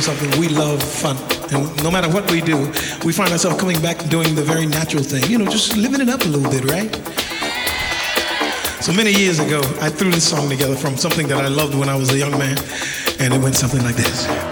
Something, we love fun. And no matter what we do, we find ourselves coming back doing the very natural thing. You know, just living it up a little bit, right? So many years ago, I threw this song together from something that I loved when I was a young man, and it went something like this.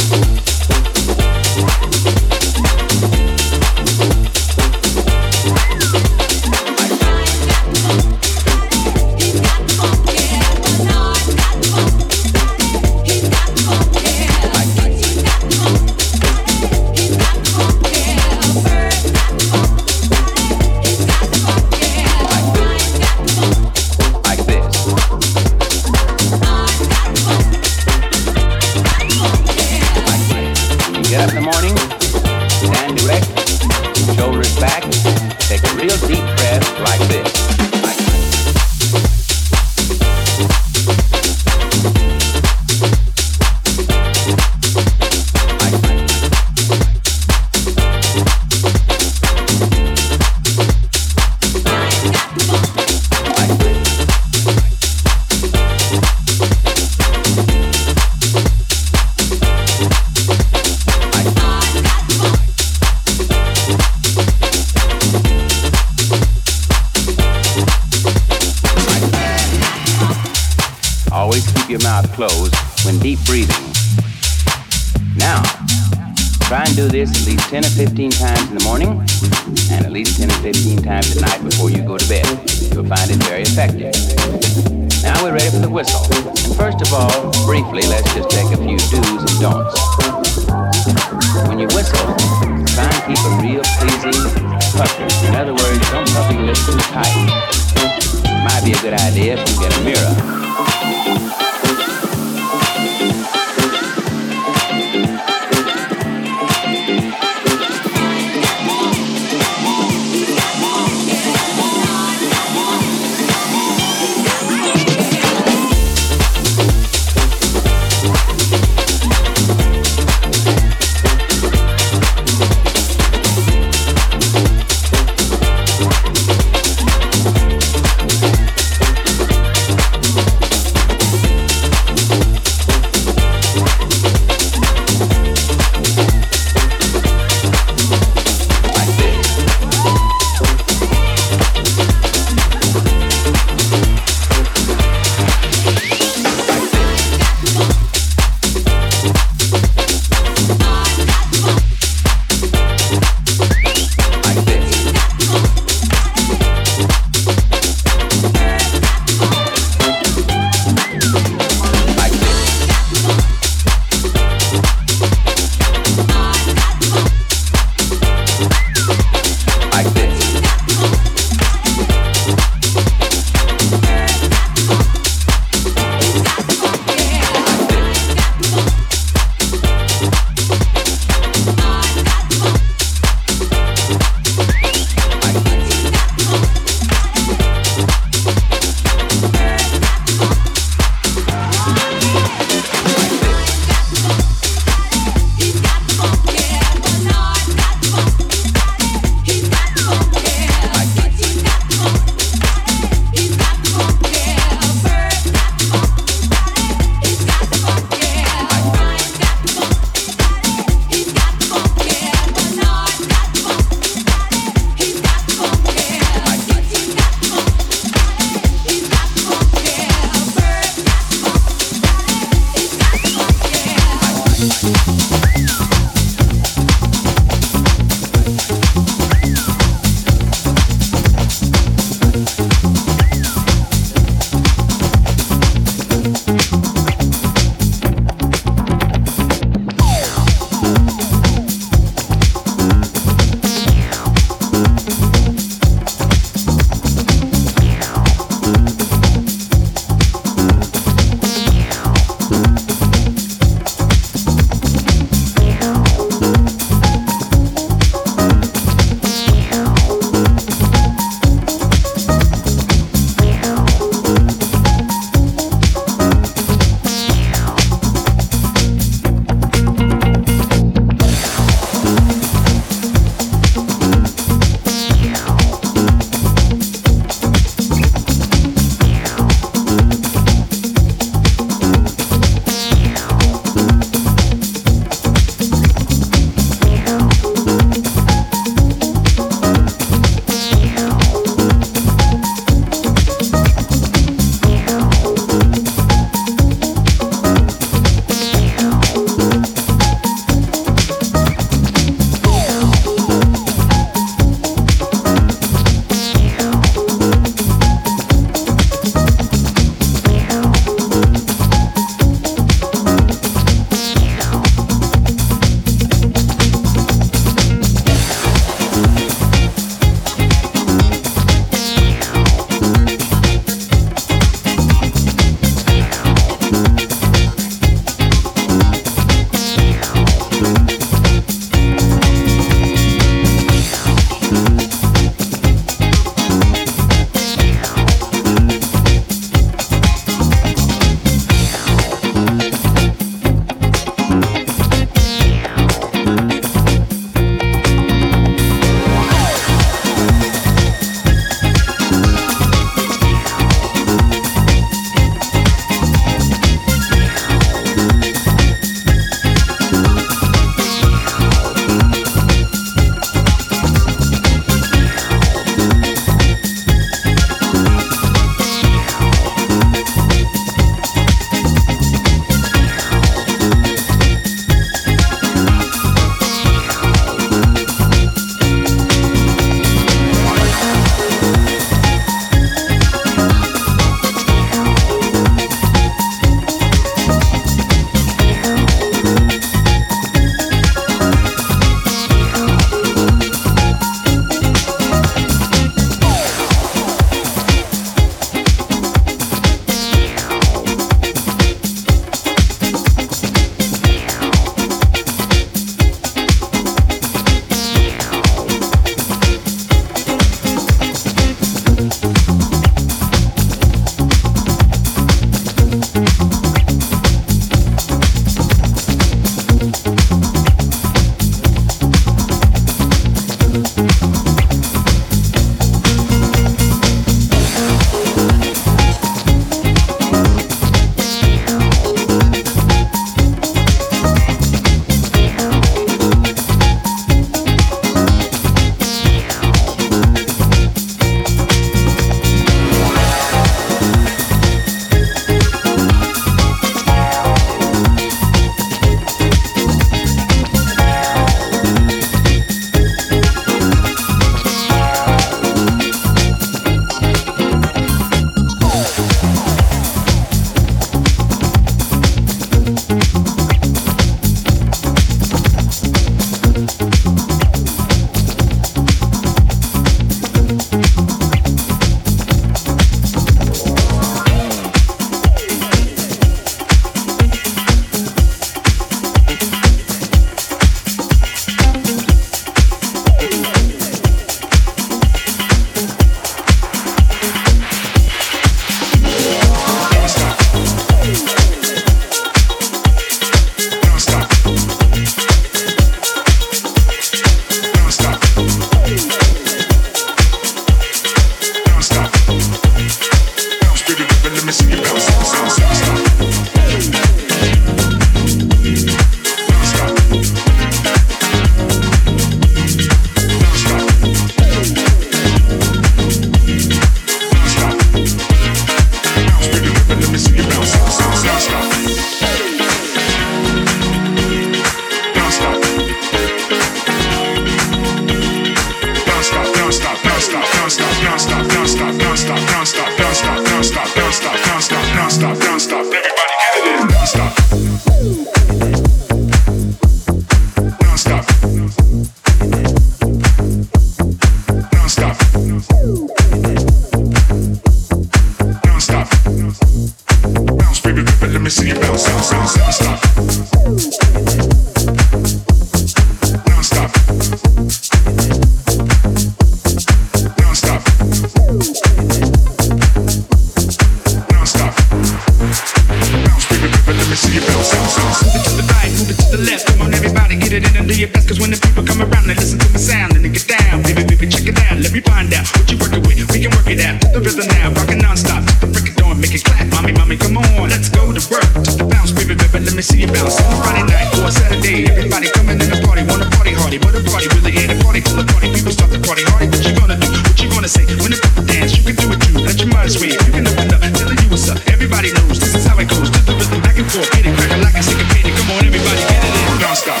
party party people party. What you gonna do? What you gonna say? When dance, you can do it too. Let your mind. You can open up, you up. Everybody knows this is how it goes. To back and forth, get it like a. Come on, everybody, get it in nonstop.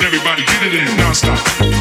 Everybody, get it in nonstop.